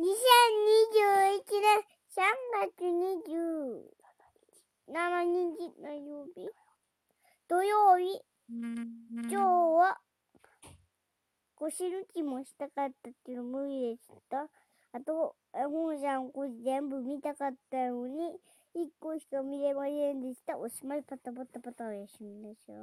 2021年3月27日の曜日土曜日今日は腰抜きもしたかったっていうの無理でした。あと、本さんこれ全部見たかったのに、1個しか見れませんでした。おしまいパタパタパタおやすみなさい。